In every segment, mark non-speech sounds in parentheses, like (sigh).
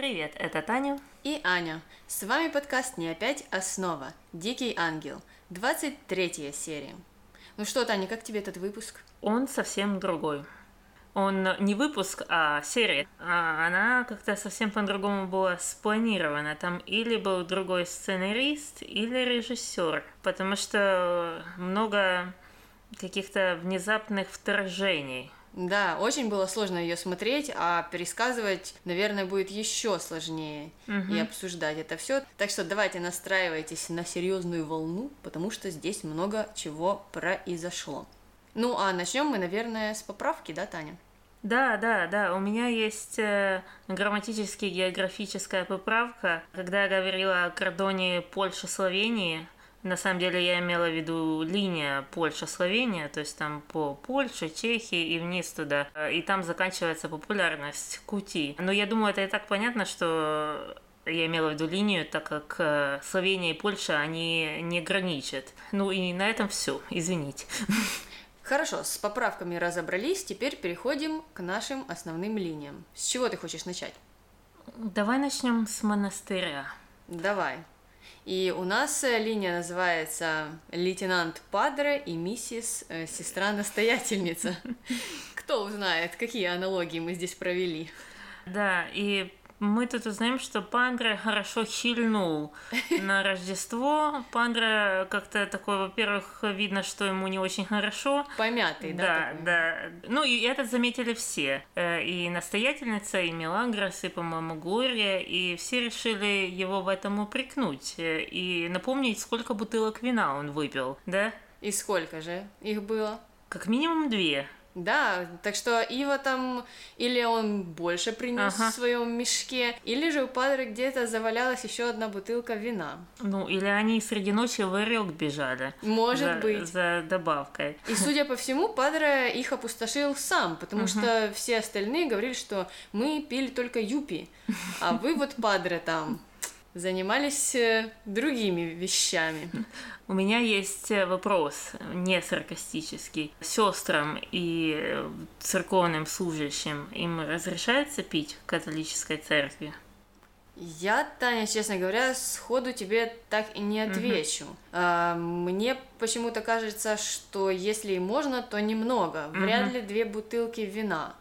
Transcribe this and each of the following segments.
Привет, это Таня. И Аня. С вами подкаст «Не опять основа. Дикий ангел». 23 серия. Ну что, Таня, как тебе этот выпуск? Он совсем другой. Он не выпуск, а серия. А она как-то совсем по-другому была спланирована. Там или был другой сценарист, или режиссер. Потому что много каких-то внезапных вторжений. Да, очень было сложно ее смотреть, а пересказывать, наверное, будет еще сложнее Мгм. и обсуждать это все. Так что давайте настраивайтесь на серьезную волну, потому что здесь много чего произошло. Ну, а начнем мы, наверное, с поправки, да, Таня? Да, да, да. У меня есть э, грамматически географическая поправка. Когда я говорила о кордоне Польши-Словении, на самом деле я имела в виду линия Польша-Словения, то есть там по Польше, Чехии и вниз туда. И там заканчивается популярность Кути. Но я думаю, это и так понятно, что я имела в виду линию, так как э, Словения и Польша, они не граничат. Ну и на этом все, извините. Хорошо, с поправками разобрались, теперь переходим к нашим основным линиям. С чего ты хочешь начать? Давай начнем с монастыря. Давай. И у нас э, линия называется «Лейтенант Падре и миссис э, Сестра-настоятельница». (laughs) Кто узнает, какие аналогии мы здесь провели? Да, и мы тут узнаем, что Пандра хорошо хильнул (laughs) на Рождество. Пандра как-то такой, во-первых, видно, что ему не очень хорошо. Помятый, да? Да, такой? да. Ну, и это заметили все. Э, И настоятельница, и Мелагрос, и, по-моему, Глория, и все решили его в этом упрекнуть. Э, И напомнить, сколько бутылок вина он выпил, да? И сколько же их было? Как минимум две. Да, так что Ива там или он больше принес Ага. в своем мешке, или же у Падре где-то завалялась еще одна бутылка вина. Ну, или они среди ночи в Орёк бежали. Может за, быть. За добавкой. И, судя по всему, Падре их опустошил сам, потому что все остальные говорили, что мы пили только юпи, а вы вот, Падре, там занимались э, другими вещами. У меня есть э, вопрос, не саркастический. Сестрам и э, церковным служащим им разрешается пить в католической церкви? Я, Таня, честно говоря, сходу тебе так и не отвечу. А, мне почему-то кажется, что если и можно, то немного. Вряд ли две бутылки вина.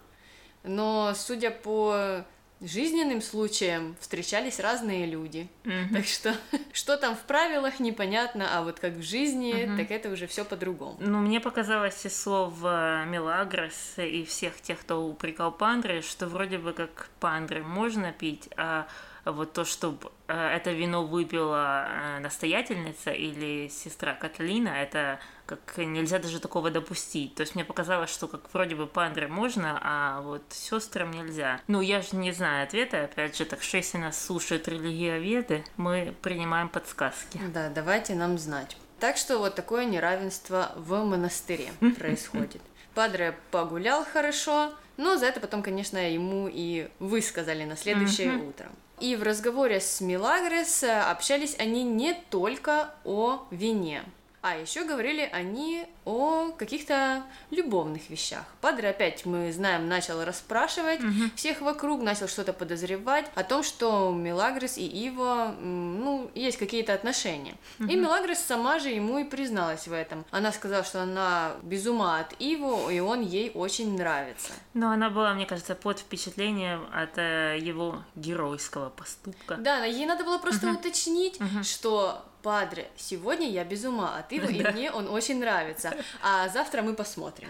Но, судя по жизненным случаям, встречались разные люди. Так что, (laughs) что там в правилах, непонятно, а вот как в жизни, так это уже все по-другому. Ну, мне показалось из слов э, Мелагрос и всех тех, кто упрекал Пандры, что вроде бы как Пандры можно пить, а вот то, чтобы это вино выпила э, настоятельница или сестра Каталина, это как нельзя даже такого допустить. То есть мне показалось, что как вроде бы Пандры можно, а вот сестрам нельзя. Ну, я же не знаю ответа, опять же, так что если нас слушают религиоведы, мы принимаем подсказки. Да, давайте нам знать. Так что вот такое неравенство в монастыре (laughs) происходит. Падре погулял хорошо, но за это потом, конечно, ему и высказали на следующее утро. И в разговоре с Милагрес э, общались они не только о вине, а еще говорили они о каких-то любовных вещах. Падре опять, мы знаем, начал расспрашивать всех вокруг, начал что-то подозревать о том, что Мелагрос и Иво, м, ну, есть какие-то отношения. И Мелагрос сама же ему и призналась в этом. Она сказала, что она без ума от Иво, и он ей очень нравится. Но она была, мне кажется, под впечатлением от э, его геройского поступка. Да, ей надо было просто уточнить, что Падре, сегодня я без ума от Ива, и (laughs) мне он очень нравится, а завтра мы посмотрим.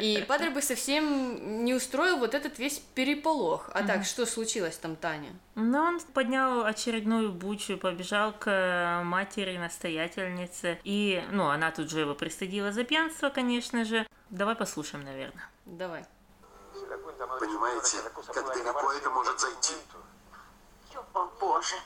И (laughs) Падре бы совсем не устроил вот этот весь переполох. А так, что случилось там, Таня? Но он поднял очередную бучу, побежал к э, матери настоятельнице, и, ну, она тут же его пристыдила за пьянство, конечно же. Давай послушаем, наверное. Давай. Понимаете, как далеко это может зайти? О, Боже.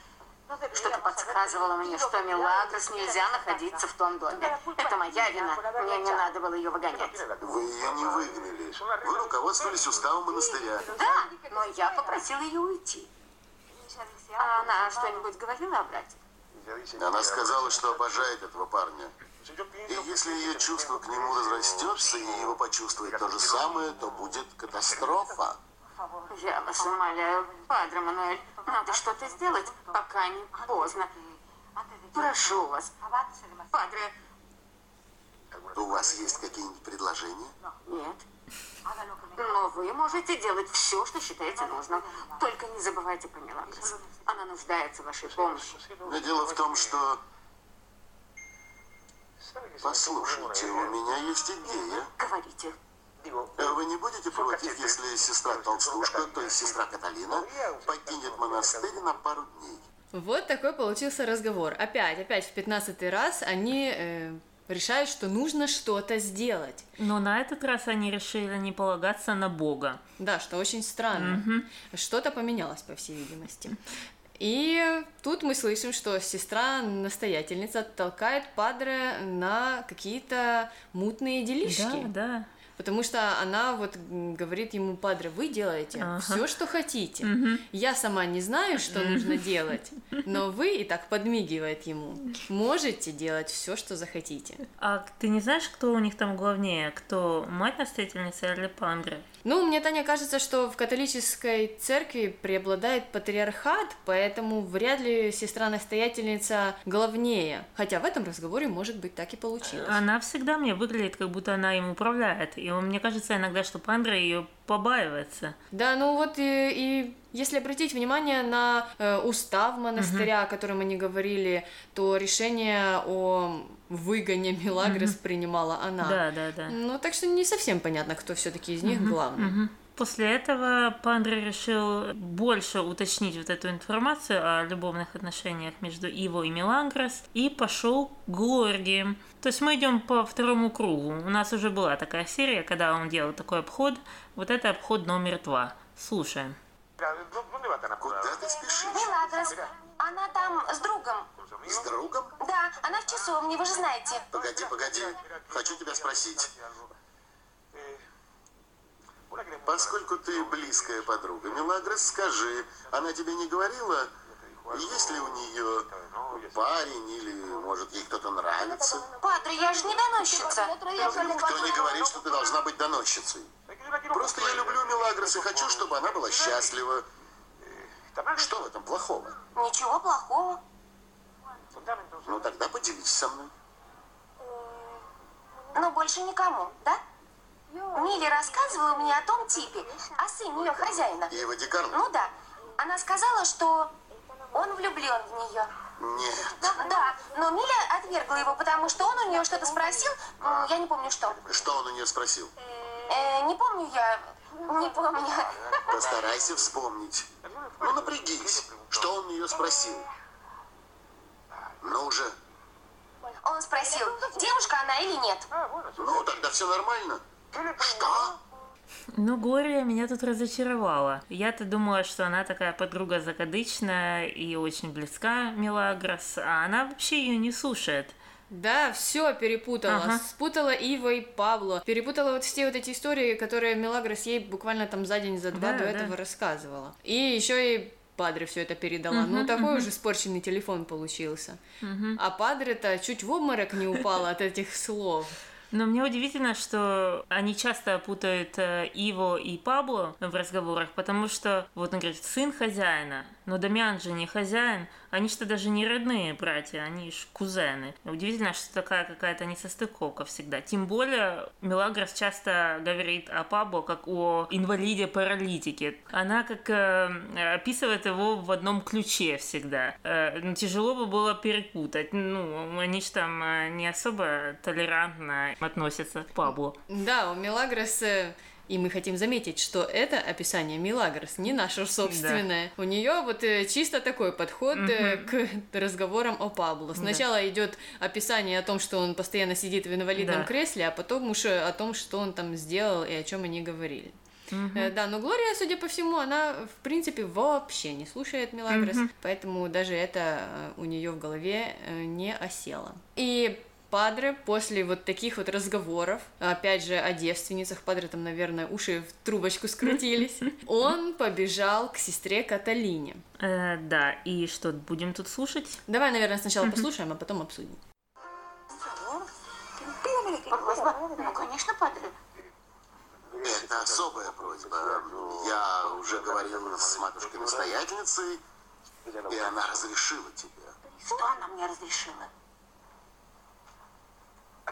Что-то подсказывало мне, что Мелагрос нельзя находиться в том доме. Это моя вина. Мне не надо было ее выгонять. Вы ее не выгнали. Вы руководствовались уставом монастыря. Да, но я попросила ее уйти. А она что-нибудь говорила о брате? Она сказала, что обожает этого парня. И если ее чувство к нему разрастется, и его почувствует то же самое, то будет катастрофа. Я вас умоляю, Падре Мануэль, Надо что-то сделать, пока не поздно. Прошу вас, падре. У вас есть какие-нибудь предложения? Нет. Но вы можете делать все, что считаете нужным. Только не забывайте про Мелагрос. Она нуждается в вашей помощи. Но дело в том, что... Послушайте, у меня есть идея. Говорите. Э, Вы не будете против, если сестра Толстушка, то есть сестра Каталина, покинет монастырь на пару дней? Вот такой получился разговор. Опять, опять в пятнадцатый раз они э, решают, что нужно что-то сделать. Но на этот раз они решили не полагаться на Бога. Да, что очень странно. Что-то поменялось, по всей видимости. И тут мы слышим, что сестра-настоятельница толкает Падре на какие-то мутные делишки. Да, да. Потому что она вот говорит ему, Падре, вы делаете Ага. все, что хотите. Я сама не знаю, что нужно делать, (laughs) но вы, и так подмигивает ему, можете делать все, что захотите. А ты не знаешь, кто у них там главнее? Кто мать-настоятельница или Пандре? Ну, мне, Таня, кажется, что в католической церкви преобладает патриархат, поэтому вряд ли сестра-настоятельница главнее. Хотя в этом разговоре, может быть, так и получилось. Она всегда мне выглядит, как будто она им управляет. И мне кажется иногда, что Пандре ее побаивается. Да, ну вот и, и если обратить внимание на э, устав монастыря, о котором они говорили, то решение о выгоне Мелагрос принимала она. Да, да, да. Ну, так что не совсем понятно, кто все-таки из них главный. Мгм. После этого Пандре решил больше уточнить вот эту информацию о любовных отношениях между Иво и Мелагрос и пошел к Глории. То есть мы идем по второму кругу. У нас уже была такая серия, когда он делал такой обход. Вот это обход номер два. Слушаем. Куда ты спешишь? Мелагрос, она там с другом. С другом? Да, она в часовне, вы же знаете. Погоди, погоди. Хочу тебя спросить. Поскольку ты близкая подруга, Мелагрос, скажи, она тебе не говорила, есть ли у нее парень или, может, ей кто-то нравится? Падре, я же не доносчица. Никто не говорит, что ты должна быть доносчицей. Просто я люблю Мелагрос и хочу, чтобы она была счастлива. Что в этом плохого? Ничего плохого. Ну тогда поделись со мной. Но больше никому, да? Милли рассказывала мне о том типе, о сыне ее хозяина. Ева Декарн? Ну да. Она сказала, что он влюблен в нее. Нет. Да, но Миля отвергла его, потому что он у нее что-то спросил, я не помню что. Что он у нее спросил? Э, не помню я, не помню. Постарайся вспомнить. Ну напрягись. Что он у нее спросил? Ну уже. Он спросил, девушка она или нет. Ну тогда все нормально. Что? Ну, Глория меня тут разочаровала. Я-то думала, что она такая подруга закадычная и очень близка Мелагрос, а она вообще ее не слушает. Да, все перепутала. Ага. Спутала Ива и Пабло. Перепутала вот все вот эти истории, которые Мелагрос ей буквально там за день, за два Да, до да. этого рассказывала. И еще и Падре все это передала. ну, такой уже испорченный телефон получился. А Падре-то чуть в обморок не упала от этих слов. Но мне удивительно, что они часто путают э, Иво и Пабло в разговорах, потому что, вот он говорит, сын хозяина, но Дамиан же не хозяин, они что даже не родные братья, они ж кузены. Удивительно, что такая какая-то несостыковка всегда. Тем более, Мелагрос часто говорит о Пабло как о инвалиде-паралитике. Она как э, описывает его в одном ключе всегда. Э, ну, тяжело бы было перепутать. Ну, они же там э, не особо толерантно относятся к Пабло. Да, у Мелагрос... И мы хотим заметить, что это описание Милагрос, не наше собственное. У нее вот э, чисто такой подход э, к (laughs) разговорам о Пабло. Сначала идет описание о том, что он постоянно сидит в инвалидном Да. кресле, а потом уж э, о том, что он там сделал и о чем они говорили. Э, Да, но Глория, судя по всему, она, в принципе, вообще не слушает Мелагрос, поэтому даже это у нее в голове не осело. И Падре после вот таких вот разговоров, опять же, о девственницах, Падре там, наверное, уши в трубочку скрутились, (laughs) он побежал к сестре Каталине. Э, да, и что, будем тут слушать? Давай, наверное, сначала послушаем, а потом обсудим. Просьба? Ну, конечно, падре. Это особая просьба. Я уже говорил с матушкой-настоятельницей, И она разрешила тебе Что она мне разрешила?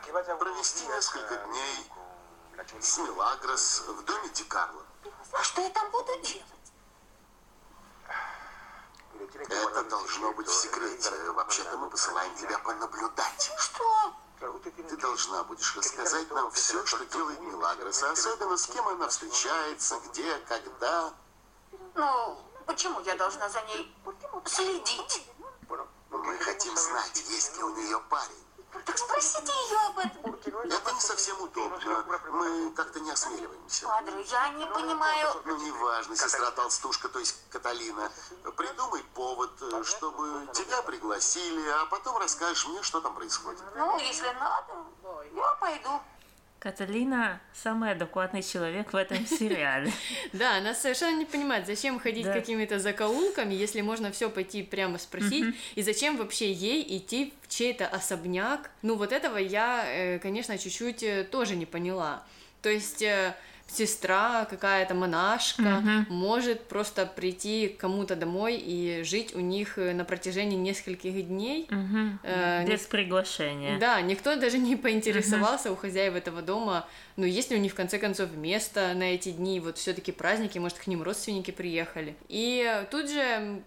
Провести несколько дней с Мелагрос в доме Ди Карло. А что я там буду делать? Это должно быть в секрете. Вообще-то мы посылаем тебя понаблюдать. Что? Ты должна будешь рассказать нам все, что делает Мелагрос, а особенно с кем она встречается, где, когда. Ну, почему я должна за ней следить? Мы хотим знать, есть ли у нее парень. Так спросите ее об этом. Это не совсем удобно. Мы как-то не осмеливаемся. Падре, я не понимаю. Ну, неважно, сестра толстушка, то есть Каталина. Придумай повод, э, чтобы тебя пригласили, а потом расскажешь мне, что там происходит. Ну, если надо, я пойду. Каталина самый адекватный человек в этом сериале. (laughs) Да, она совершенно не понимает, зачем ходить Да. какими-то закоулками, если можно все пойти прямо спросить, и зачем вообще ей идти в чей-то особняк. Ну, вот этого я, э, конечно, чуть-чуть э, тоже не поняла. То есть э, сестра, какая-то монашка может просто прийти к кому-то домой и жить у них э, на протяжении нескольких дней. Мгм. Э, Без приглашения. Да, никто даже не поинтересовался у хозяев этого дома, ну, есть ли у них, в конце концов, место на эти дни, вот все таки праздники, может, к ним родственники приехали. И тут же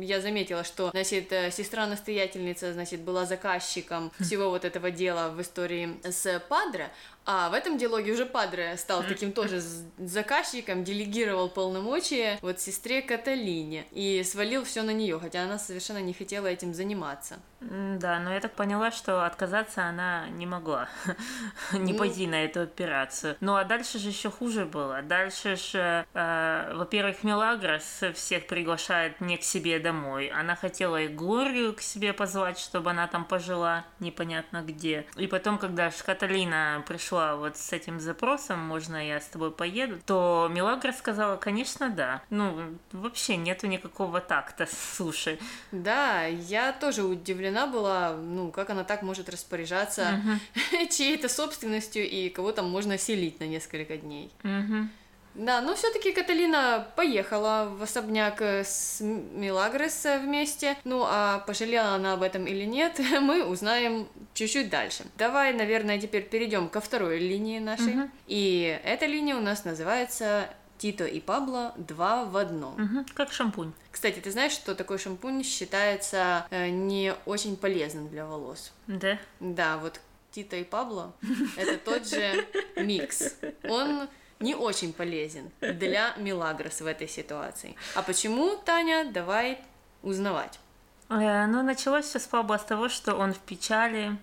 я заметила, что, значит, э, сестра-настоятельница, значит, была заказчиком всего вот этого дела в истории с Падре, а в этом диалоге уже Падре стал таким тоже заказчиком, делегировал полномочия вот сестре Каталине и свалил все на нее, хотя она совершенно не хотела этим заниматься. Да, но я так поняла, что отказаться она не могла, (laughs) не Ну. пойти на эту операцию. Ну а дальше же еще хуже было. Дальше же, э, во-первых, Мелагрос всех приглашает не к себе домой. Она хотела и Глорию к себе позвать, чтобы она там пожила, непонятно где. И потом, когда Каталина пришла вот с этим запросом, можно я с тобой поеду, то Мелагрос сказала, конечно, да. Ну, вообще нету никакого такта, (laughs) слушай. Да, я тоже удивлена была, ну, как она так может распоряжаться (laughs) чьей-то собственностью и кого там можно селить на несколько дней. Мгм. Да, но все-таки Каталина поехала в особняк э, с М- Мелагрос э, вместе. Ну, а пожалела она об этом или нет, (laughs) мы узнаем чуть-чуть дальше. Давай, наверное, теперь перейдем ко второй линии нашей. И эта линия у нас называется Тито и Пабло два в одном. Мгм. Как шампунь. Кстати, ты знаешь, что такой шампунь считается э, не очень полезным для волос? Да? Да, вот Тита и Пабло — это тот же микс. Он не очень полезен для Мелагрос в этой ситуации. А почему, Таня, давай узнавать. Э, Ну, началось все с Пабло с того, что он в печали.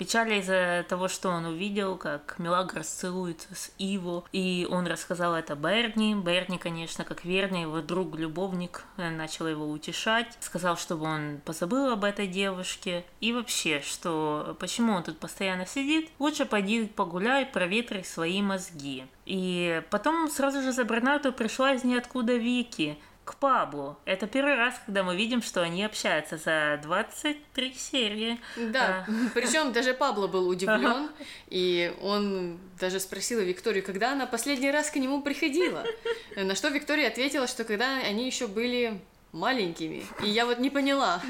Печали из-за того, что он увидел, как Мелагрос целуется с Иво, и он рассказал это Берни. Берни, конечно, как верный его друг-любовник, э, начал его утешать, сказал, чтобы он позабыл об этой девушке, и вообще, что почему он тут постоянно сидит, лучше пойди погуляй, проветри свои мозги. И потом сразу же за Бернарту пришла из ниоткуда Вики, к Паблу. Это первый раз, когда мы видим, что они общаются за 23 серии. Да, (laughs) причем даже Пабло был удивлен, и он даже спросил Викторию, когда она последний раз к нему приходила. На что Виктория ответила, что когда они еще были маленькими. И я вот не поняла,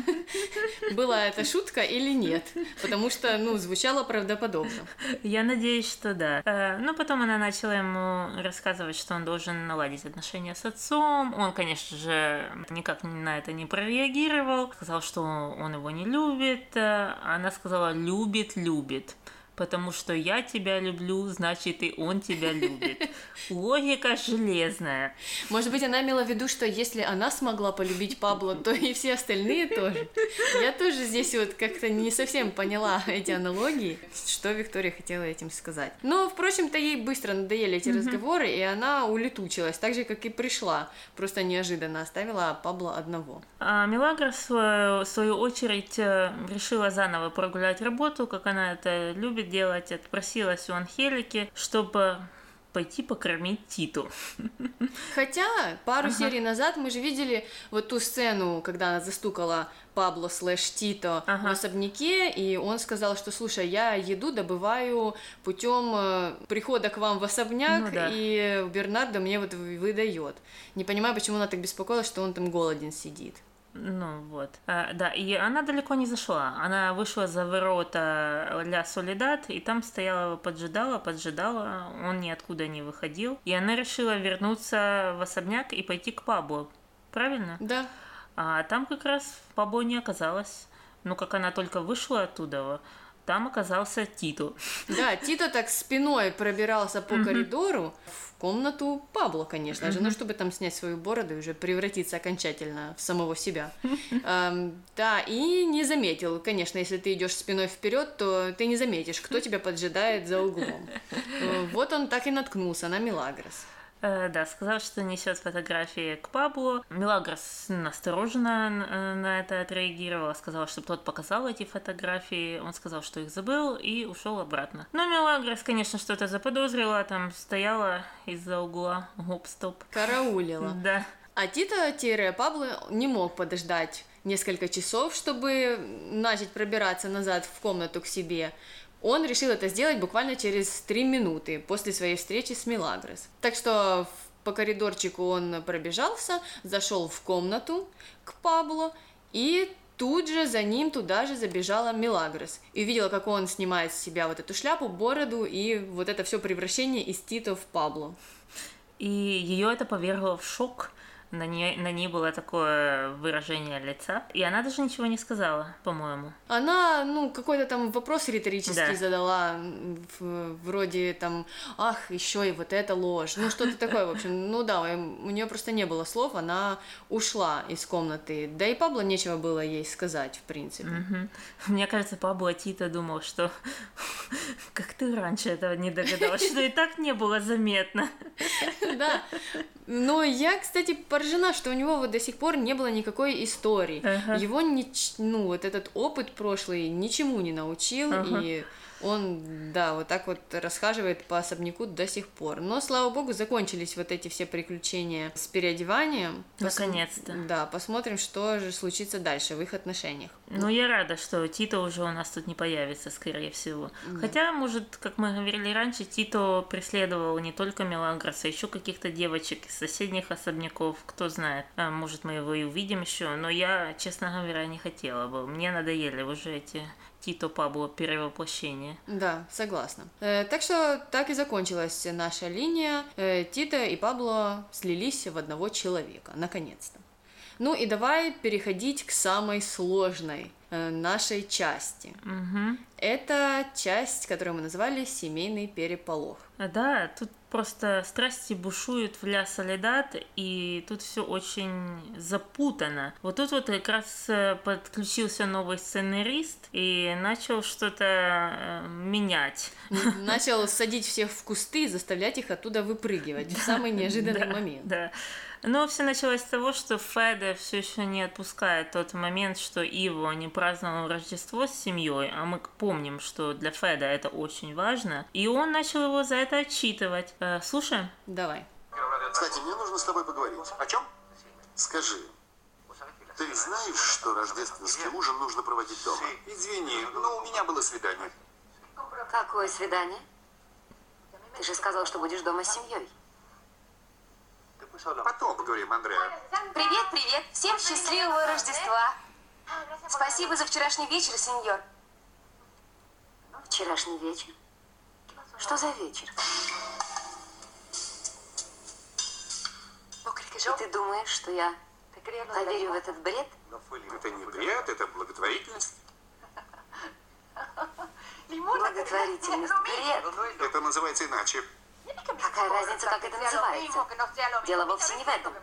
(laughs) была это шутка или нет, потому что, ну, звучало правдоподобно. Я надеюсь, что да. Э, Ну, потом она начала ему рассказывать, что он должен наладить отношения с отцом. Он, конечно же, никак на это не прореагировал. Сказал, что он его не любит. Э, Она сказала, любит, любит. Потому что я тебя люблю, значит и он тебя любит. Логика железная. Может быть, она имела в виду, что если она смогла полюбить Пабло, то и все остальные тоже. Я тоже здесь вот как-то не совсем поняла эти аналогии, что Виктория хотела этим сказать. Но, впрочем-то, ей быстро надоели эти разговоры, и она улетучилась, так же, как и пришла. Просто неожиданно оставила Пабло одного. А в свою, в свою очередь, э, решила заново прогулять работу, как она это любит делать, отпросилась у Анхелики, чтобы пойти покормить Титу. Хотя пару серий назад мы же видели вот ту сцену, когда она застукала Пабло слэш Тито в Ага. особняке, и он сказал, что слушай, я еду добываю путем прихода к вам в особняк, Ну да. и Бернардо мне вот вы- выдает. Не понимаю, почему она так беспокоилась, что он там голоден сидит. Ну вот. А, да, и она далеко не зашла. Она вышла за ворота Ля Солидат, и там стояла, поджидала, поджидала. Он ниоткуда не выходил. И она решила вернуться в особняк и пойти к Пабло. Правильно? Да. А там как раз Пабло не оказалось. Ну, как она только вышла оттуда, там оказался Тито. Да, Тито так спиной пробирался по коридору в комнату Пабло, конечно же, ну, чтобы там снять свою бороду и уже превратиться окончательно в самого себя. (laughs) Эм, да, и не заметил, конечно, если ты идешь спиной вперед, то ты не заметишь, кто тебя поджидает за углом. (laughs) Вот он так и наткнулся на Милагрос. Э, да, сказал, что несет фотографии к Паблу. Милагрос настороженно э, на это отреагировала, сказала, чтобы тот показал эти фотографии. Он сказал, что их забыл и ушел обратно. Но Милагрос, конечно, что-то заподозрила, там стояла из-за угла, гоп-стоп. Караулила. Да. А Тита-Пабло не мог подождать несколько часов, чтобы начать пробираться назад в комнату к себе. Он решил это сделать буквально через три минуты после своей встречи с Милагрос. Так что по коридорчику он пробежался, зашел в комнату к Пабло и тут же за ним туда же забежала Милагрос и увидела, как он снимает с себя вот эту шляпу, бороду и вот это все превращение из Тито в Пабло. И ее это повергло в шок. На ней, на ней было такое выражение лица. И она даже ничего не сказала, по-моему. Она, ну, какой-то там вопрос риторический Да. задала, в- вроде там, ах, еще и вот это ложь, ну, что-то (laughs) такое, в общем, ну да, эм, у нее просто не было слов, она ушла из комнаты, да и Пабло нечего было ей сказать, в принципе. Мгм. Мне кажется, Пабло Тита думал, что (laughs) как ты раньше этого не догадалась, что и так не было заметно. (laughs) Да, но я, кстати, поражена, что у него вот до сих пор не было никакой истории. Ага. Его, нич- ну, вот этот опыт прошлый ничему не научил, Ага. и он, да, вот так вот расхаживает по особняку до сих пор. Но, слава богу, закончились вот эти все приключения с переодеванием. Пос- Наконец-то. Да, посмотрим, что же случится дальше в их отношениях. Ну, я рада, что Тито уже у нас тут не появится, скорее всего. Хотя, может, как мы говорили раньше, Тито преследовал не только Мелагроса, еще каких-то девочек из соседних особняков, кто знает. А, может, мы его и увидим еще, но я, честно говоря, не хотела бы. Мне надоели уже эти Тито Пабло перевоплощения. Да, согласна. Э, так что так и закончилась наша линия. Э, Тита и Пабло слились в одного человека, наконец-то. Ну и давай переходить к самой сложной нашей части. Угу. Это часть, которую мы назвали «Семейный переполох». А, Да, тут просто страсти бушуют в Ля Солидат, и тут все очень запутано. Вот тут вот как раз э, подключился новый сценарист и начал что-то э, менять. Начал (laughs) садить всех в кусты и заставлять их оттуда выпрыгивать в самый неожиданный Да, момент. Да. Но все началось с того, что Феда все еще не отпускает тот момент, что Иво не праздновал Рождество с семьей, а мы помним, что для Феда это очень важно, и он начал его за это отчитывать. Э, слушаем? Давай. Кстати, мне нужно с тобой поговорить. О чем? Скажи, ты знаешь, что рождественский ужин нужно проводить дома? Извини, но у меня было свидание. Какое свидание? Ты же сказал, что будешь дома с семьей. Потом поговорим, Андреа. Привет, привет. Всем счастливого Рождества. Спасибо за вчерашний вечер, сеньор. Вчерашний вечер. Что за вечер? И ты думаешь, что я поверю в этот бред? Это не бред, это благотворительность. Благотворительность. Бред. Это называется иначе. Какая разница, как это называется? Дело вовсе не в этом.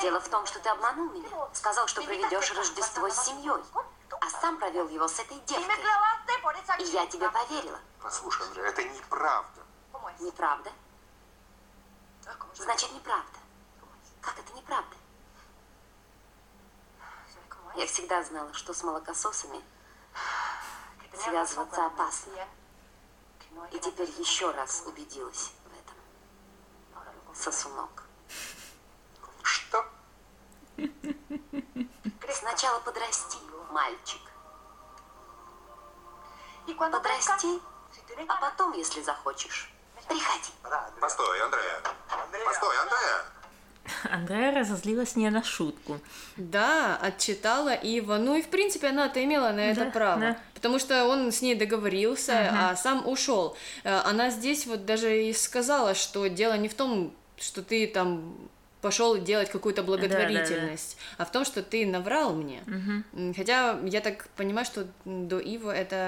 Дело в том, что ты обманул меня. Сказал, что проведешь Рождество с семьей. А сам провел его с этой девкой. И я тебе поверила. Послушай, Андреа, это неправда. Неправда? Значит, неправда. Как это неправда? Я всегда знала, что с молокососами связываться опасно. И теперь еще раз убедилась в этом. Сосунок. Что? Сначала подрасти, мальчик. Подрасти, а потом, если захочешь, приходи. Постой, Андреа. Постой, Андреа. Андрея разозлилась не на шутку. Да, отчитала Ива. Ну и в принципе она-то имела на это Да, право. да. Потому что он с ней договорился, а сам ушел. Э, Она здесь вот даже и сказала, что дело не в том, что ты там пошел делать какую-то благотворительность, а в том, что ты наврал мне. М, Хотя я так понимаю, что до Ива эта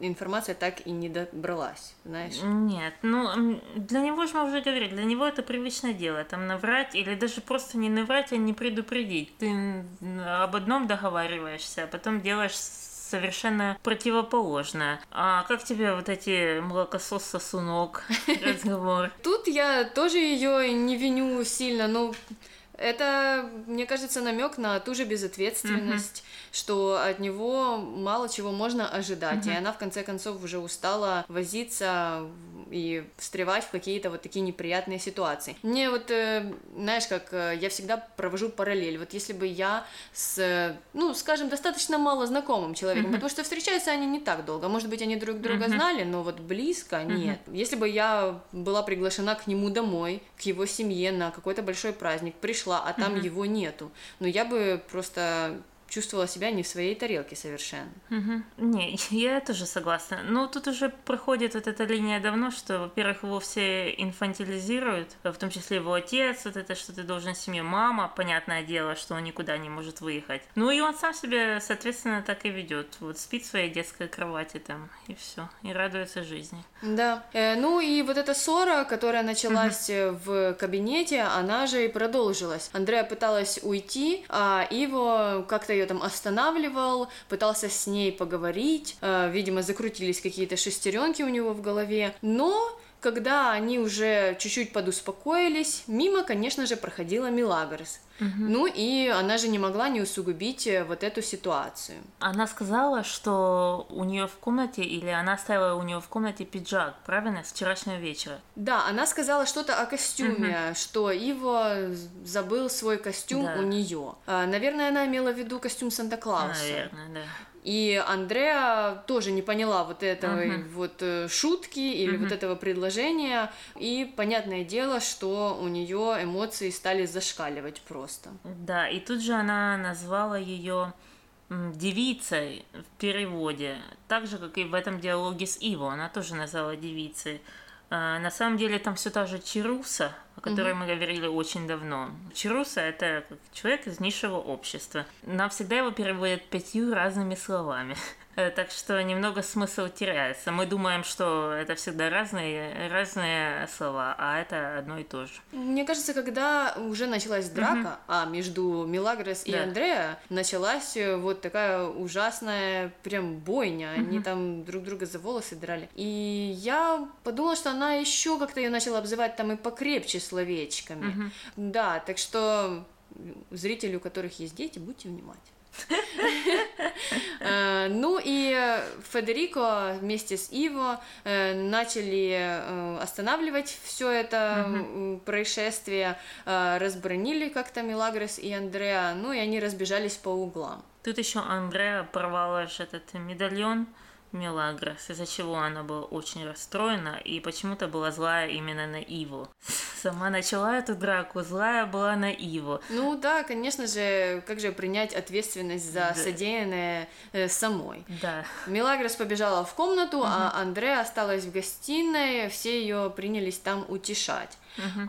информация так и не добралась, знаешь. Нет, ну для него же мы уже говорили, для него это привычное дело, там наврать или даже просто не наврать, а не предупредить. Ты об одном договариваешься, а потом делаешь совершенно противоположное. А как тебе вот эти молокосос-сосунок (laughs) разговор? Тут я тоже ее не виню сильно, но это, мне кажется, намек на ту же безответственность, что от него мало чего можно ожидать, и она в конце концов уже устала возиться и встревать в какие-то вот такие неприятные ситуации. Мне вот, э, знаешь, как э, я всегда провожу параллель. Вот если бы я с, э, ну, скажем, достаточно мало знакомым человеком, потому что встречаются они не так долго, может быть, они друг друга знали, но вот близко нет. Если бы я была приглашена к нему домой, к его семье на какой-то большой праздник, пришла, а там его нету, ну, я бы просто чувствовала себя не в своей тарелке совершенно. Мгм. Не, (laughs) я тоже согласна. Но тут уже проходит вот эта линия давно, что, во-первых, его все инфантилизируют, в том числе его отец, вот это, что ты должен семье, мама, понятное дело, что он никуда не может выехать. Ну и он сам себя, соответственно, так и ведет. Вот спит в своей детской кровати там, и все, и радуется жизни. Да. Э, ну и вот эта ссора, которая началась э, в кабинете, она же и продолжилась. Андреа пыталась уйти, а Иво как-то ее там останавливал, пытался с ней поговорить. Э, видимо, закрутились какие-то шестеренки у него в голове. Но когда они уже чуть-чуть подуспокоились, мимо, конечно же, проходила Милагрос. Ну и она же не могла не усугубить э, вот эту ситуацию. Она сказала, что у нее в комнате, или она оставила у нее в комнате пиджак, правильно, с вчерашнего вечера. Да, она сказала что-то о костюме, что Иво забыл свой костюм Да. у нее. Наверное, она имела в виду костюм Санта-Клауса. Наверное, да. И Андреа тоже не поняла вот этой вот э, шутки или вот этого предложения. И понятное дело, что у нее эмоции стали зашкаливать просто. Да, и тут же она назвала ее девицей в переводе, так же, как и в этом диалоге с Иво, она тоже назвала девицей. А, На самом деле там все та же Чируса, о которой мы говорили очень давно. Чируса – это человек из низшего общества. Нам всегда его переводят пятью разными словами. (laughs) Э, Так что немного смысл теряется. Мы думаем, что это всегда разные, разные слова, а это одно и то же. Мне кажется, когда уже началась драка, а между Милагрос и Да. Андреа началась э, вот такая ужасная прям бойня. Они там друг друга за волосы драли. И я подумала, что она еще как-то ее начала обзывать там и покрепче словечками. Да, так что зрители, у которых есть дети, будьте внимательны. Э, Ну и Федерико вместе с Иво э, начали э, останавливать все это происшествие, э, разбронили как-то Милагрос и Андреа, ну и они разбежались по углам. Тут еще Андреа порвала этот медальон Мелагрос, из-за чего она была очень расстроена и почему-то была злая именно на Иву. (laughs) Сама начала эту драку, злая была на Иву. Ну да, конечно же, как же принять ответственность за Да. содеянное э, самой. Да. Милагрос побежала в комнату, а Андреа осталась в гостиной, все ее принялись там утешать.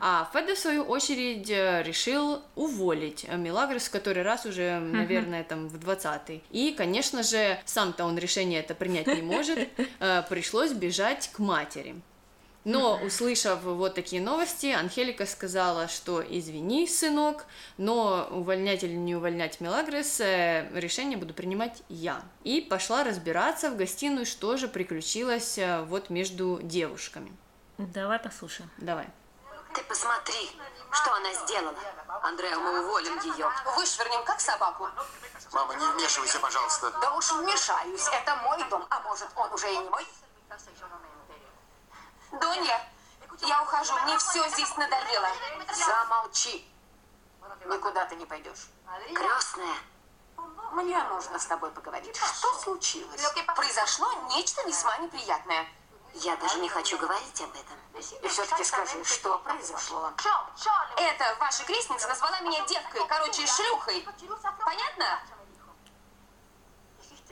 А Феде, в свою очередь, э, решил уволить Милагрос в который раз уже, наверное, там в 20-й. И, конечно же, сам-то он решение это принять не может, (laughs) э, пришлось бежать к матери. Но, услышав вот такие новости, Анхелика сказала, что извини, сынок, но увольнять или не увольнять Мелагрос э, решение буду принимать я. И пошла разбираться в гостиную, что же приключилось вот между девушками. Давай послушаем. Давай. Ты посмотри, что она сделала. Андреа, мы уволим ее. Вышвырнем как собаку. Мама, не вмешивайся, пожалуйста. Да уж вмешаюсь. Это мой дом, а может он уже и не мой? Донья, я ухожу. Мне все здесь надоело. Замолчи. Никуда ты не пойдешь. Крестная, Мне нужно с тобой поговорить. Что случилось? Произошло нечто весьма неприятное. Я даже не хочу говорить об этом. И все-таки скажи, что произошло? Это ваша крестница назвала меня девкой, короче, шлюхой. Понятно?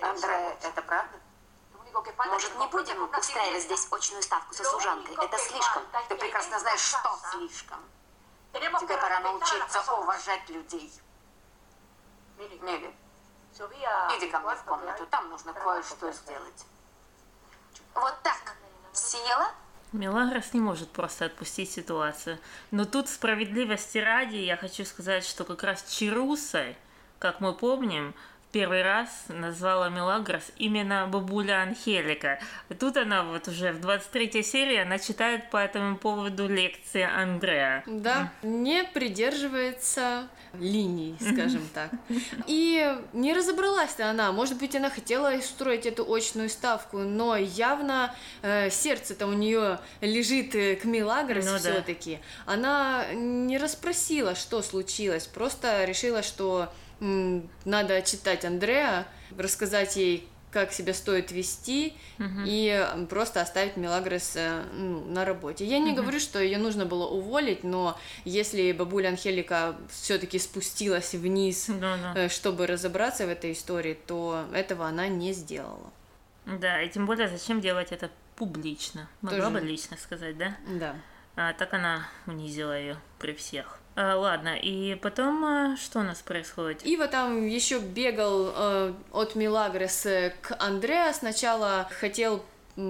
Андре, это правда? Может, не будем устраивать здесь очную ставку со служанкой? Это слишком. Ты прекрасно знаешь, что слишком. Тебе пора научиться уважать людей. Мили, иди ко мне в комнату, там нужно кое-что сделать. Вот так. Села? Мелагрос не может просто отпустить ситуацию. Но тут справедливости ради я хочу сказать, что как раз Чирусой, как мы помним, первый раз назвала Мелагрос именно бабуля Анхелика. И тут она вот уже в 23 серии, она читает по этому поводу лекции Андреа. Да, не придерживается линий, скажем так. И не разобралась-то она. Может быть, она хотела устроить эту очную ставку, но явно э, сердце-то у нее лежит э, к Мелагрос Ну да. все-таки. Она не расспросила, что случилось, просто решила, что надо читать Андреа, рассказать ей, как себя стоит вести, и м, просто оставить Мелагрос э, ну, на работе. Я не говорю, что ее нужно было уволить, но если бабуля Анхелика все-таки спустилась вниз, Да-да. э, чтобы разобраться в этой истории, то этого она не сделала. Да, и тем более, зачем делать это публично? Могла Тоже. бы лично сказать, да? Да. А так она унизила ее при всех. А, ладно, и потом а, что у нас происходит? Ива там еще бегал э, от Милагрос э, к Андреа. Сначала хотел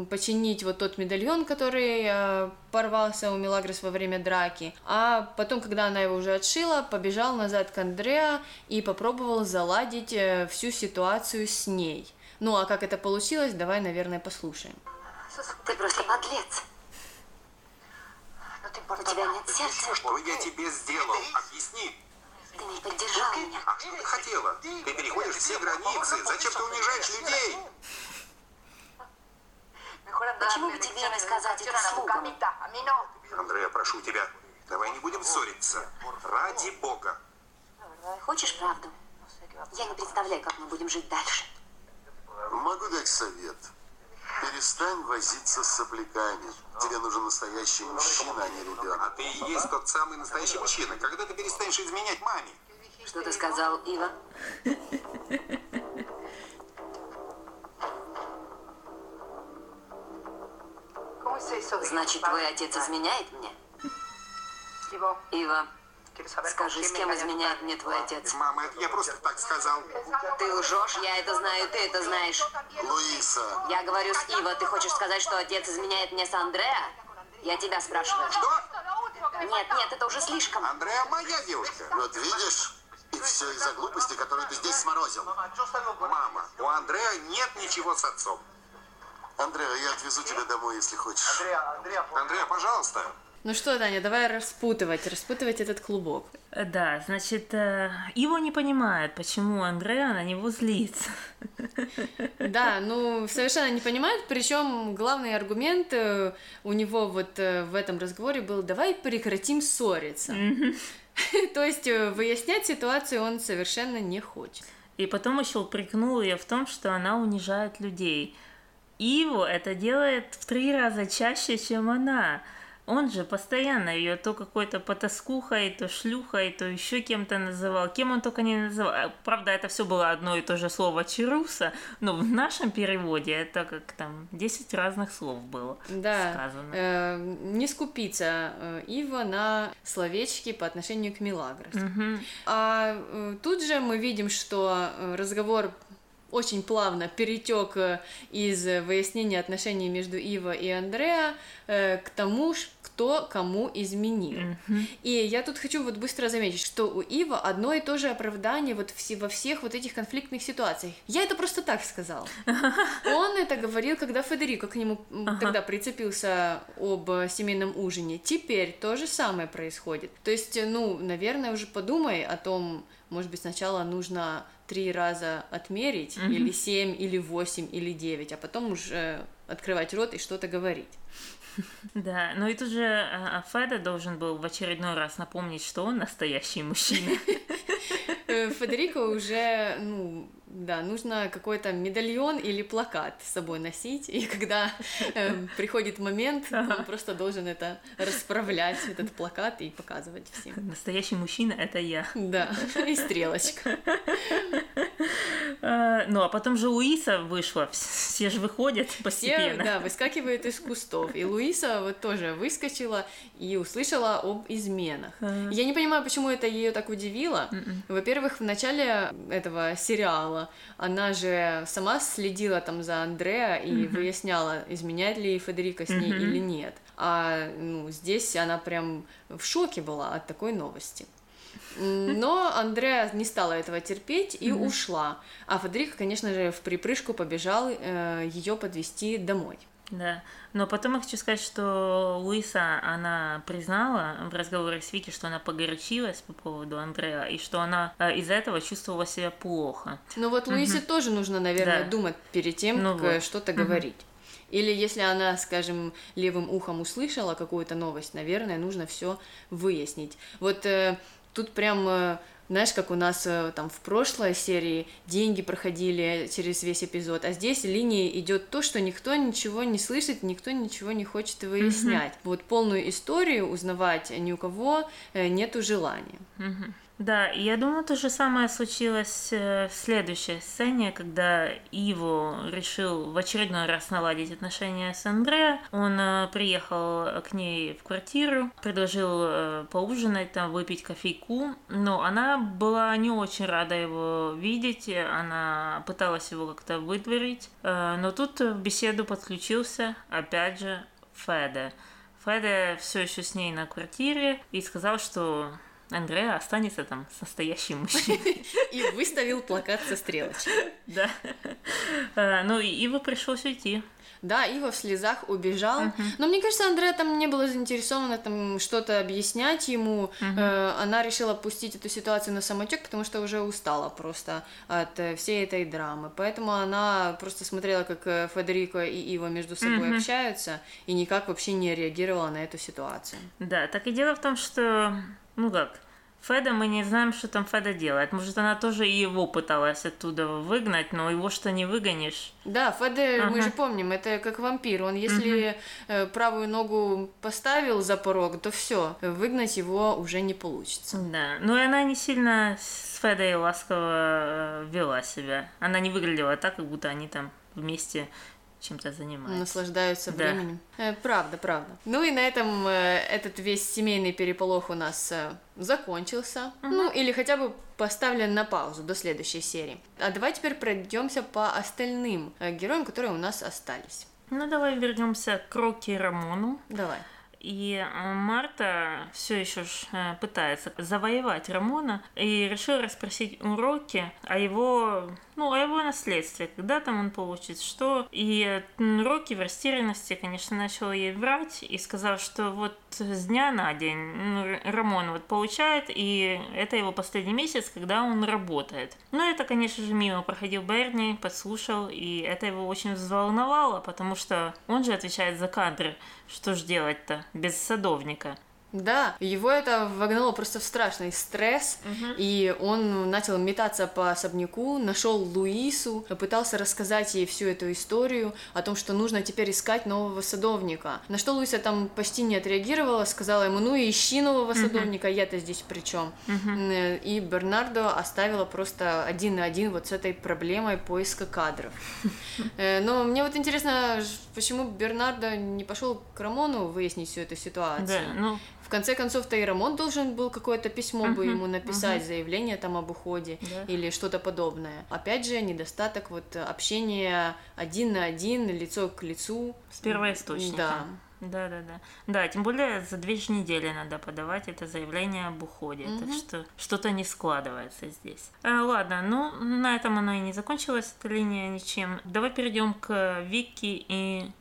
починить вот тот медальон, который э, порвался у Милагрос во время драки. А потом, когда она его уже отшила, побежал назад к Андреа и попробовал заладить э, всю ситуацию с ней. Ну а как это получилось, давай, наверное, послушаем. Ты просто подлец. У тебя нет сердца. Что я тебе сделал? Объясни. Ты не поддержал меня. А что ты хотела? Ты переходишь все границы. Зачем ты унижаешь людей? Почему бы тебе не сказать это слугам? Андрея, прошу тебя, давай не будем ссориться. Ради бога. Хочешь правду? Я не представляю, как мы будем жить дальше. Могу дать совет. Перестань возиться с сопляками. Тебе нужен настоящий мужчина, а не А ребенок. ты и есть тот самый настоящий мужчина. Когда ты перестанешь изменять маме? Что ты сказал, Ива? Значит, твой отец изменяет мне? Ива, скажи, с кем изменяет мне твой отец? Мама, я просто так сказал. Ты лжешь, я это знаю, ты это знаешь. Луиса, Я говорю с Ива, ты хочешь сказать, что отец изменяет мне с Андреа? Я тебя спрашиваю. Что? Нет, нет, это уже слишком. Андрея моя девушка. вот видишь? И все из-за глупости, которые ты здесь сморозил. Мама, у Андрея нет ничего с отцом. Андреа, я отвезу тебя домой, если хочешь. Андрея, пожалуйста. Ну что, Таня, давай распутывать, распутывать этот клубок. Э, Да, значит, э, его не понимает, почему Андреа на него злится. Да, ну совершенно не понимает, причем главный аргумент э, у него вот в этом разговоре был «давай прекратим ссориться». То есть выяснять ситуацию он совершенно не хочет. И потом еще упрекнул ее в том, что она унижает людей. Иво это делает в три раза чаще, чем она. Он же постоянно ее то какой-то потаскухой, то шлюхой, то еще кем-то называл. Кем он только не называл. А, Правда, это все было одно и то же слово Чаруса, но в нашем переводе это как там 10 разных слов было Да, сказано. э, не скупиться э, Ива на словечки по отношению к Милагрос. А э, тут же мы видим, что э, разговор очень плавно перетек из выяснения отношений между Ива и Андреа к тому, кто кому изменил. И я тут хочу вот быстро заметить, что у Ива одно и то же оправдание вот во всех вот этих конфликтных ситуациях. Я это просто так сказала. (laughs) Он это говорил, когда Федерико к нему м, тогда прицепился об э, семейном ужине. Теперь то же самое происходит. То есть, э, ну, наверное, уже подумай о том, может быть, сначала нужно три раза отмерить, или семь, или восемь, или девять, а потом уже открывать рот и что-то говорить. (laughs) Да, ну и тут же а, Феда должен был в очередной раз напомнить, что он настоящий мужчина. (laughs) Э, Федерико уже, ну, Да, нужно какой-то медальон или плакат с собой носить, и когда э, приходит момент, он просто должен это расправлять, этот плакат, и показывать всем. Настоящий мужчина — это я. Да, и стрелочка. Э, ну, а потом же Луиса вышла, все же выходят постепенно. Все, да, выскакивают из кустов. И Луиса вот тоже выскочила и услышала об изменах. Я не понимаю, почему это ее так удивило. М-м. Во-первых, в начале этого сериала она же сама следила там за Андреа и выясняла, изменяет ли Федерика с ней Мгм. или нет. А ну, здесь она прям в шоке была от такой новости. Но Андреа не стала этого терпеть и ушла. А Федерика, конечно же, в припрыжку побежал ее подвести домой. Да, но потом я хочу сказать, что Луиса, она признала в разговоре с Вики, что она погорячилась по поводу Андрея, и что она э, из-за этого чувствовала себя плохо. Ну вот Луисе тоже нужно, наверное, Да. думать перед тем, Ну как вот. что-то Мгм. говорить. Или если она, скажем, левым ухом услышала какую-то новость, наверное, нужно все выяснить. Вот э, тут прям, э, знаешь, как у нас э, там в прошлой серии деньги проходили через весь эпизод, а здесь линией идет то, что никто ничего не слышит, никто ничего не хочет выяснять. Вот полную историю узнавать ни у кого э, нету желания. Мгм. Да, я думаю, то же самое случилось э, в следующей сцене, когда Иво решил в очередной раз наладить отношения с Андре. Он э, приехал к ней в квартиру, предложил э, поужинать, там, выпить кофейку, но она была не очень рада его видеть, она пыталась его как-то выдворить, но тут в беседу подключился, опять же, Феде. Феде все еще с ней на квартире и сказал, что Андреа останется там с настоящим мужчиной. (laughs) И выставил плакат со стрелочкой. Да. Э, Ну и Ива пришлось уйти. Да, Ива в слезах убежал. Но мне кажется, Андрея там не была заинтересована там что-то объяснять ему. Э, она решила пустить эту ситуацию на самотек, потому что уже устала просто от э, всей этой драмы. Поэтому она просто смотрела, как Федерико и Ива между собой общаются, и никак вообще не реагировала на эту ситуацию. Да, так и дело в том, что, ну как, Феда, мы не знаем, что там Феда делает. Может, она тоже и его пыталась оттуда выгнать, но его что не выгонишь. Да, Феде, мы Ага. же помним, это как вампир. Он если э, правую ногу поставил за порог, то все, выгнать его уже не получится. Да, ну и она не сильно с Федой ласково э, вела себя. Она не выглядела так, как будто они там вместе чем-то занимаются. наслаждаются Да. временем. Э, правда, правда. Ну и на этом э, этот весь семейный переполох у нас э, закончился. Ну или хотя бы поставлен на паузу до следующей серии. А давай теперь пройдемся по остальным героям, которые у нас остались. Ну, давай вернемся к Рокки и Рамону. Давай. И э, Марта все еще э, пытается завоевать Рамона и решила расспросить у Рокки о его, ну, о его наследстве, когда там он получит что. И Рокки в растерянности, конечно, начал ей врать и сказал, что вот с дня на день ну, Рамон вот получает, и это его последний месяц, когда он работает. Но это, конечно же, мимо проходил Берни, подслушал, и это его очень взволновало, потому что он же отвечает за кадры. Что ж делать-то без садовника? Да, его это вогнало просто в страшный стресс, и он начал метаться по особняку, нашел Луису, пытался рассказать ей всю эту историю о том, что нужно теперь искать нового садовника. На что Луиса там почти не отреагировала, сказала ему, ну ищи нового садовника, я-то здесь при чем? И Бернардо оставила просто один на один вот с этой проблемой поиска кадров. (laughs) Э, Но мне вот интересно, почему Бернардо не пошел к Рамону выяснить всю эту ситуацию. Да, ну, конце концов-то и Рамон должен был какое-то письмо бы Мгм, ему написать, заявление там об уходе Да. или что-то подобное. Опять же, недостаток вот общения один на один, лицо к лицу. с первоисточника. Да. Да, да, да. Да, тем более за две же недели надо подавать это заявление об уходе. Так что что-то не складывается здесь. А, ладно, ну на этом оно и не закончилось, эта линия ничем. Давай перейдем к Вики и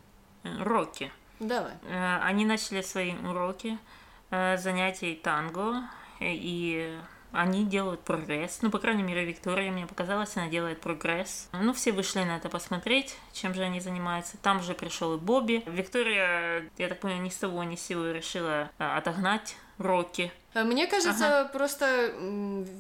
э, Рокки. Давай. Э, Они начали свои уроки э, занятий танго, э, и они делают прогресс. Ну, по крайней мере, Виктория, мне показалось, она делает прогресс. Ну, все вышли на это посмотреть, чем же они занимаются. Там же пришел и Бобби. Виктория, я так понимаю, ни с того ни с сего решила э, отогнать Рокки. А Мне кажется, ага. просто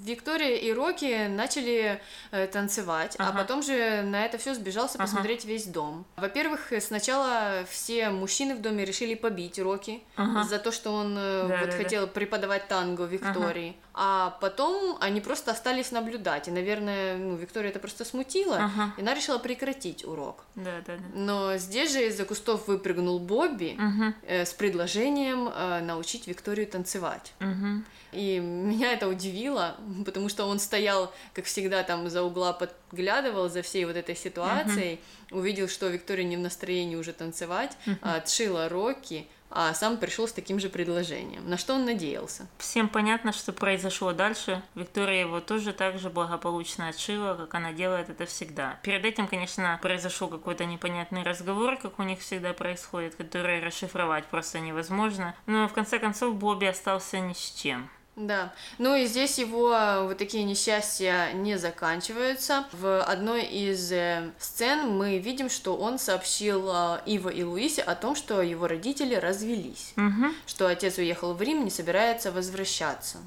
Виктория и Рокки начали э, танцевать, а ага. а потом же на это все сбежался посмотреть ага. весь дом. Во-первых, сначала все мужчины в доме решили побить Рокки ага. за то, что он э, да, вот да, хотел да. преподавать танго Виктории. Ага. А потом они просто остались наблюдать. И, наверное, ну, Виктория это просто смутила, ага. и она решила прекратить урок. Да, да, да. Но здесь же из-за кустов выпрыгнул Бобби ага. э, с предложением э, научить Викторию танцевать. Ага. И меня это удивило, потому что он стоял, как всегда, там за угла подглядывал за всей вот этой ситуацией, uh-huh. увидел, что Виктория не в настроении уже танцевать, uh-huh. отшила Рокки, а сам пришел с таким же предложением. На что он надеялся? Всем понятно, что произошло дальше. Виктория его тоже так же благополучно отшила, как она делает это всегда. Перед этим, конечно, произошел какой-то непонятный разговор, как у них всегда происходит, который расшифровать просто невозможно. Но в конце концов Бобби остался ни с чем. Да. Ну и здесь его э, вот такие несчастья не заканчиваются. В одной из э, сцен мы видим, что он сообщил э, Ива и Луисе о том, что его родители развелись, угу. что отец уехал в Рим, не собирается возвращаться.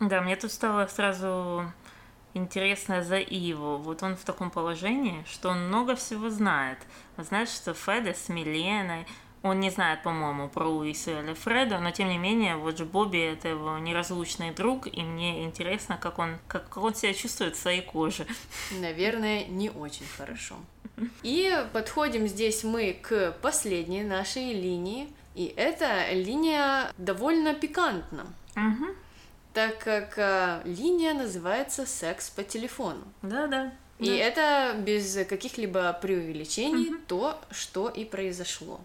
Да, мне тут стало сразу интересно за Иву. Вот он в таком положении, что он много всего знает. Знаешь, что Феда с Миленой, он не знает, по-моему, про Луиса или Фреда, но тем не менее, вот же Бобби это его неразлучный друг, и мне интересно, как он, как, как он себя чувствует в своей коже. Наверное, не очень хорошо. И подходим здесь мы к последней нашей линии, и эта линия довольно пикантна. Угу. Так как э, линия называется секс по телефону. Да-да. И да. это без каких-либо преувеличений угу. то, что и произошло.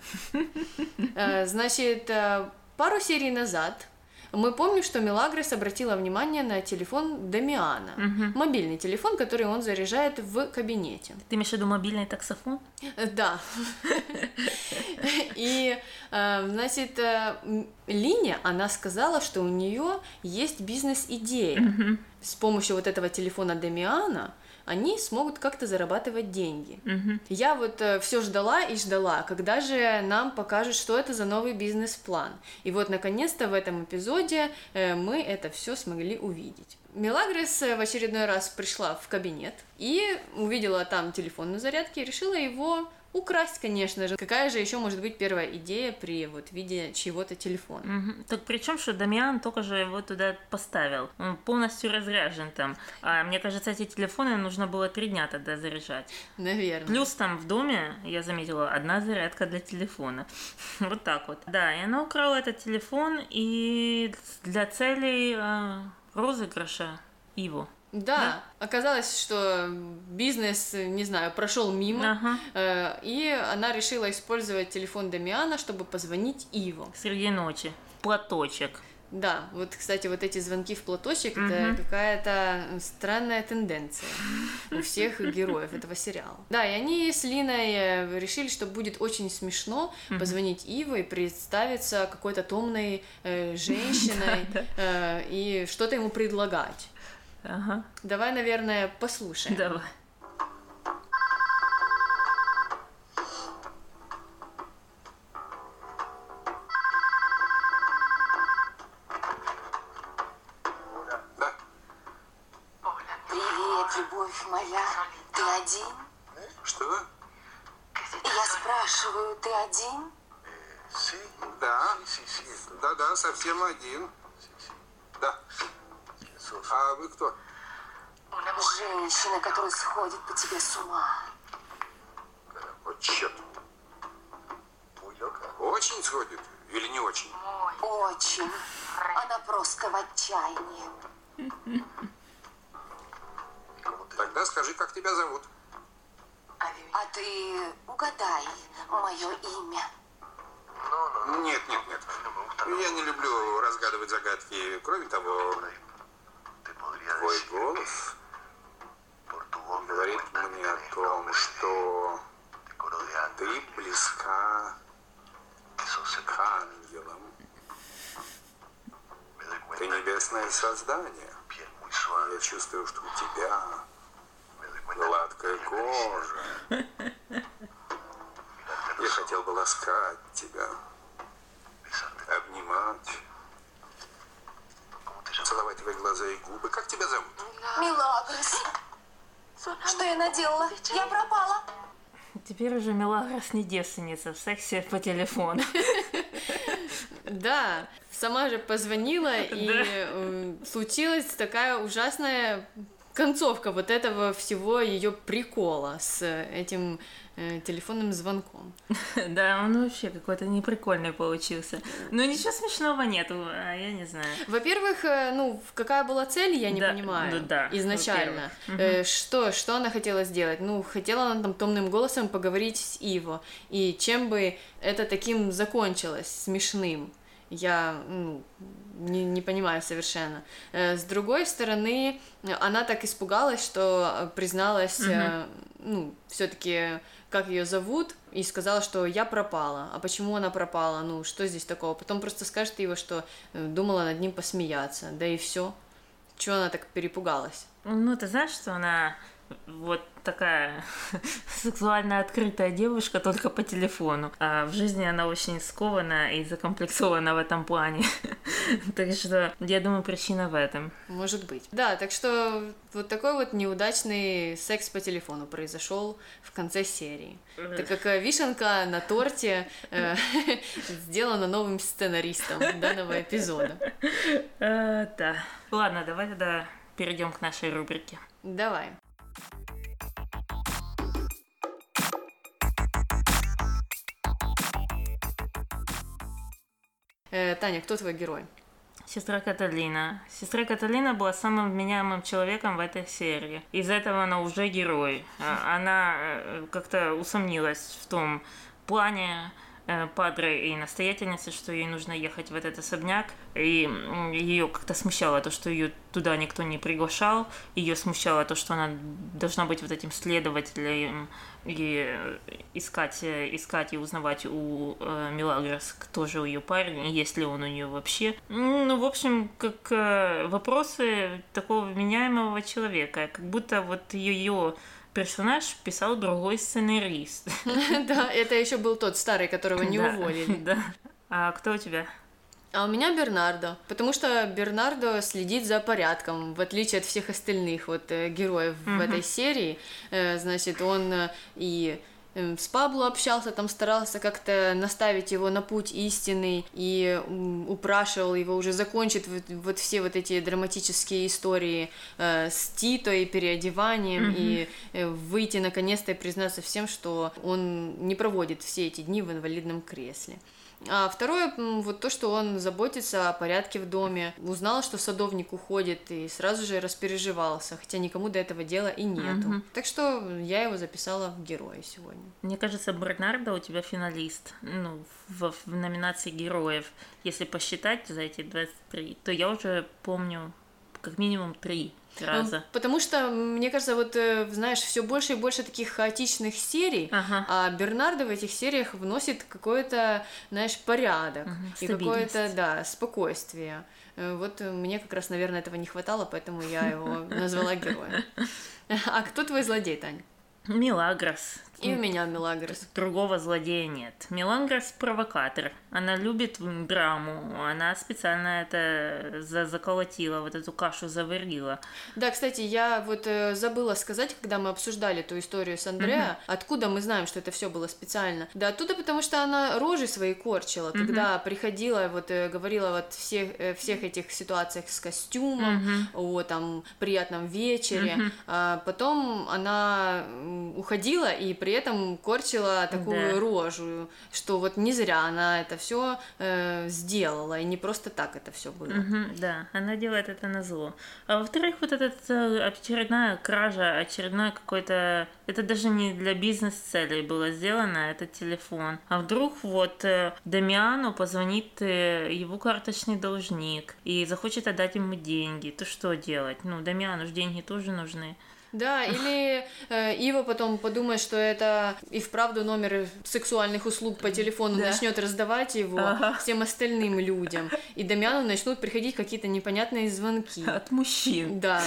Э, значит, э, пару серий назад мы помним, что Мелагрос обратила внимание на телефон Дамиана, угу. мобильный телефон, который он заряжает в кабинете. Ты имеешь в виду мобильный таксофон? Э, да. (laughs) И, значит, Линия, она сказала, что у нее есть бизнес-идея. С помощью вот этого телефона Дамиана они смогут как-то зарабатывать деньги. Угу. Я вот э, все ждала и ждала, когда же нам покажут, что это за новый бизнес-план. И вот наконец-то в этом эпизоде э, мы это все смогли увидеть. Мелагрис э, в очередной раз пришла в кабинет и увидела там телефон на зарядке и решила его Украсть, конечно же. Какая же еще может быть первая идея при вот виде чего-то телефона? Угу. Так причем, что Дамиан только же его туда поставил. Он полностью разряжен там. А мне кажется, эти телефоны нужно было три дня тогда заряжать. Наверное. Плюс там в доме, я заметила, одна зарядка для телефона. (laughs) вот так вот. Да, и она украла этот телефон и для целей э, розыгрыша его. Да, да, оказалось, что бизнес, не знаю, прошел мимо, ага. э, и она решила использовать телефон Дамиана, чтобы позвонить Иву. Среди ночи. Платочек. Да, вот, кстати, вот эти звонки в платочек угу. это какая-то странная тенденция у всех героев этого сериала. Да, и они с Линой э, решили, что будет очень смешно позвонить Иву и представиться какой-то томной э, (laughs) женщиной э, и что-то ему предлагать. Ага. Давай, наверное, послушаем. Давай. Привет, любовь моя. Ты один? Что? Я спрашиваю, ты один? Да. Да-да, совсем один. Да. А вы кто? Женщина, которая сходит по тебе с ума. Вот черт. Очень сходит или не очень? Очень. Она просто в отчаянии. Тогда скажи, как тебя зовут? А ты угадай мое имя. Нет, нет, нет. Я не люблю разгадывать загадки. Кроме того, Твой голос говорит мне о том, что ты близка к ангелам. Ты небесное создание. Я чувствую, что у тебя гладкая кожа. Я хотел бы ласкать тебя, обнимать твои глаза и губы. Как тебя зовут? Милагрос. Что я наделала? Я пропала. Теперь уже Мелагрос не девственница в сексе по телефону. (laughs) Да, сама же позвонила, (laughs) и э, случилась такая ужасная концовка вот этого всего ее прикола с этим э, телефонным звонком. (laughs) Да, он вообще какой-то неприкольный получился. Ну, ничего смешного нету, а я не знаю. Во-первых, э, ну, какая была цель, я не Да, понимаю ну да, изначально. Э, Что, что она хотела сделать? Ну, хотела она там томным голосом поговорить с Иво. И чем бы это таким закончилось, смешным? Я ну, не, не понимаю совершенно. Э, С другой стороны, она так испугалась, что э, призналась, э, ну, все-таки, как ее зовут, и сказала, что я пропала. А почему она пропала? Ну, что здесь такого? Потом просто скажет его, что думала над ним посмеяться. Да и все. Чего она так перепугалась? Ну, ты знаешь, что она вот такая (laughs) сексуально открытая девушка только по телефону. А в жизни она очень скована и закомплексована в этом плане. (laughs) Так что я думаю, причина в этом. Может быть. Да, так что вот такой вот неудачный секс по телефону произошел в конце серии. Так как э, вишенка на торте э, (laughs) сделана новым сценаристом данного эпизода. А, Да. Ладно, давай тогда перейдем к нашей рубрике. Давай. Э, Таня, кто твой герой? Сестра Каталина. Сестра Каталина была самым вменяемым человеком в этой серии. Из-за этого она уже герой. А, Она э, как-то усомнилась в том плане Падре и настоятельницы, что ей нужно ехать в этот особняк. И ее как-то смущало то, что ее туда никто не приглашал. Ее смущало то, что она должна быть вот этим следователем и э, искать, э, искать и узнавать у э, Мелагрос, кто же ее парень, есть ли он у нее вообще. Ну, в общем, как э, вопросы такого вменяемого человека, как будто вот ее персонаж писал другой сценарист. (laughs) Да, это еще был тот старый, которого не уволили. (laughs) Да. А кто у тебя? А у меня Бернардо, потому что Бернардо следит за порядком, в отличие от всех остальных вот э, героев в этой серии. Э, значит, он э, и с Пабло общался, там старался как-то наставить его на путь истинный и упрашивал его уже закончить вот, вот все вот эти драматические истории э, с Тито и переодеванием и э, выйти наконец-то и признаться всем, что он не проводит все эти дни в инвалидном кресле. А второе, вот то, что он заботится о порядке в доме, узнал, что садовник уходит, и сразу же распереживался, хотя никому до этого дела и нету. Так что я его записала в героя сегодня. Мне кажется, Бернардо у тебя финалист. Ну, в, в номинации героев. Если посчитать за эти 23, то я уже помню как минимум три раза. Ну, Потому что, мне кажется, вот, э, знаешь, все больше и больше таких хаотичных серий, Ага. а Бернардо в этих сериях вносит какой-то, знаешь, порядок и стабильность. какое-то, да, спокойствие. Э, Вот мне как раз, наверное, этого не хватало, поэтому я его (laughs) назвала героем. А кто твой злодей, Тань? Милагрос. И у меня Мелагрос. Другого злодея нет. Милагрос провокатор. Она любит драму. Она специально это за- заколотила, вот эту кашу заварила. Да, кстати, я вот э, забыла сказать, когда мы обсуждали ту историю с Андреа, откуда мы знаем, что это все было специально. Да, оттуда, потому что она рожи свои корчила, когда приходила, вот э, говорила вот всех, э, всех этих ситуациях с костюмом, о там приятном вечере. А потом она уходила и при этом корчила такую Да. рожу, что вот не зря она это все сделала, и не просто так это все было. Мгм, да, она делает это на зло. А во-вторых, вот эта очередная кража, очередной какой-то... Это даже не для бизнес-целей было сделано, это телефон. А вдруг вот э, Дамиану позвонит э, его карточный должник и захочет отдать ему деньги, то что делать? Ну, Дамиану же деньги тоже нужны. Да, или э, Ива потом подумает, что это и вправду номер сексуальных услуг по телефону, Да. начнет раздавать его Ага. всем остальным людям. И Дамьяну начнут приходить какие-то непонятные звонки. От мужчин. Да,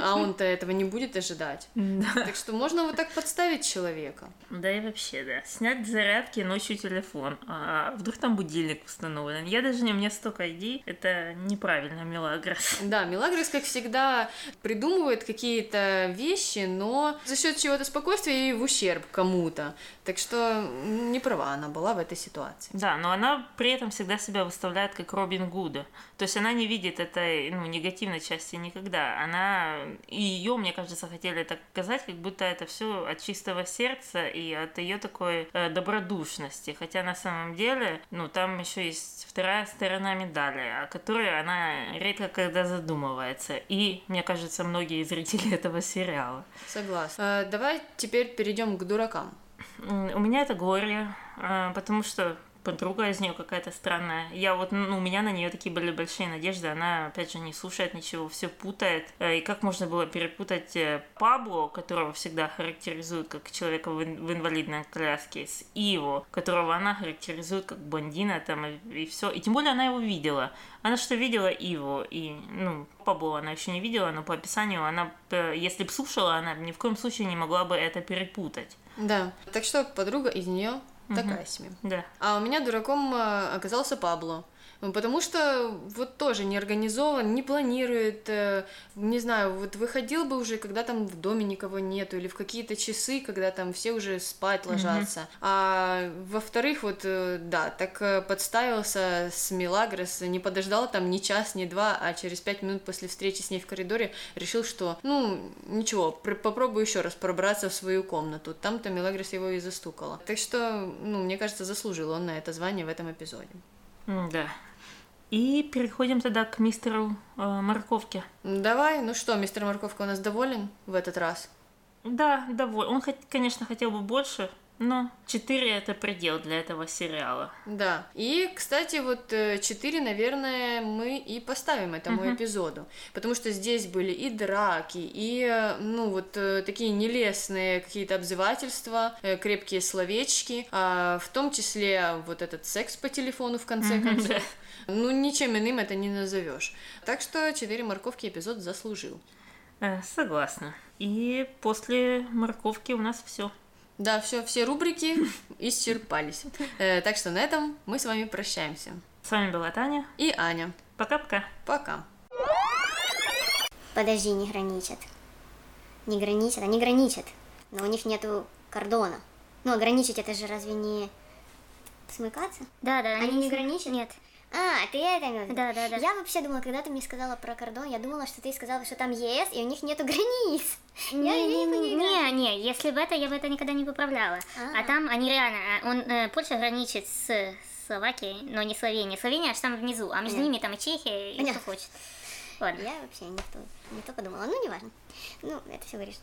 а он-то этого не будет ожидать. Так что можно вот так подставить человека. Да и вообще, да. Снять зарядки ночью телефон. А вдруг там будильник установлен? Я даже не, у меня столько идей. Это неправильно, Мелагрос. Да, Мелагрос, как всегда, придумывает какие-то вещи, но за счет чего-то спокойствия и в ущерб кому-то. Так что не права она была в этой ситуации. Да, но она при этом всегда себя выставляет как Робин Гуда. То есть она не видит этой ну, негативной части никогда. Она и ее, мне кажется, хотели так показать, как будто это все от чистого сердца и от ее такой э, добродушности. Хотя на самом деле, ну, там еще есть вторая сторона медали, о которой она редко когда задумывается. И, мне кажется, многие зрители (laughs) этого сериала. Согласна. Э, давай теперь перейдем к дуракам. У меня это горе, а, потому что подруга из нее какая-то странная. Я вот, ну, у меня на нее такие были большие надежды. Она, опять же, не слушает ничего, все путает. Э, И как можно было перепутать э, Пабло, которого всегда характеризуют как человека в, ин- в инвалидной коляске, с Иво, которого она характеризует как бандина там и, все. И тем более она его видела. Она что видела Иво, и, ну, Пабло она еще не видела, но по описанию она, э, если бы слушала, она ни в коем случае не могла бы это перепутать. Да. Так что подруга из нее такая себе. Да. А у меня дураком э, оказался Пабло. Ну, Потому что вот тоже не организован, не планирует, э, не знаю, вот выходил бы уже, когда там в доме никого нету, или в какие-то часы, когда там все уже спать ложатся. А во-вторых, вот, э, да, так э, подставился с Милагрос, не подождал там ни час, ни два, а через пять минут после встречи с ней в коридоре решил, что, ну, ничего, пр- попробую еще раз пробраться в свою комнату. Там-то Милагрос его и застукала. Так что, ну, мне кажется, заслужил он на это звание в этом эпизоде. Да. И переходим тогда к мистеру э, Морковке. Давай, ну что, мистер Морковка у нас доволен в этот раз? Да, доволен. Он, конечно, хотел бы больше, но 4 это предел для этого сериала. Да. И, кстати, вот 4, наверное, мы и поставим этому эпизоду. Потому что здесь были и драки, и, э, ну, вот э, такие нелестные какие-то обзывательства, э, крепкие словечки, а в том числе вот этот секс по телефону в конце концов. Ну, ничем иным это не назовешь. Так что 4 морковки эпизод заслужил. Э, согласна. И после морковки у нас все. Да, все, все рубрики (laughs) исчерпались. Э, так что на этом мы с вами прощаемся. С вами была Таня. И Аня. Пока-пока. Пока. Подожди, не граничат. Не граничат, они граничат. Но у них нету кордона. Ну, ограничить это же разве не смыкаться? Да, да, Они не граничат? Нет. А, ты это имел в виду? Да, да, да. Я вообще думала, когда ты мне сказала про кордон, я думала, что ты сказала, что там ЕС, и у них нету границ. (laughs) Я Не, не, не, не, не, если бы это, я бы это никогда не поправляла. А. А там они реально, а, он, э, Польша граничит с Словакией, но не Словения. Словения аж там внизу, а между Понятно. ними там и Чехия, и Понятно. кто хочет. Ладно. Я вообще не то, не то подумала. Ну, неважно. Ну, это все вырежется.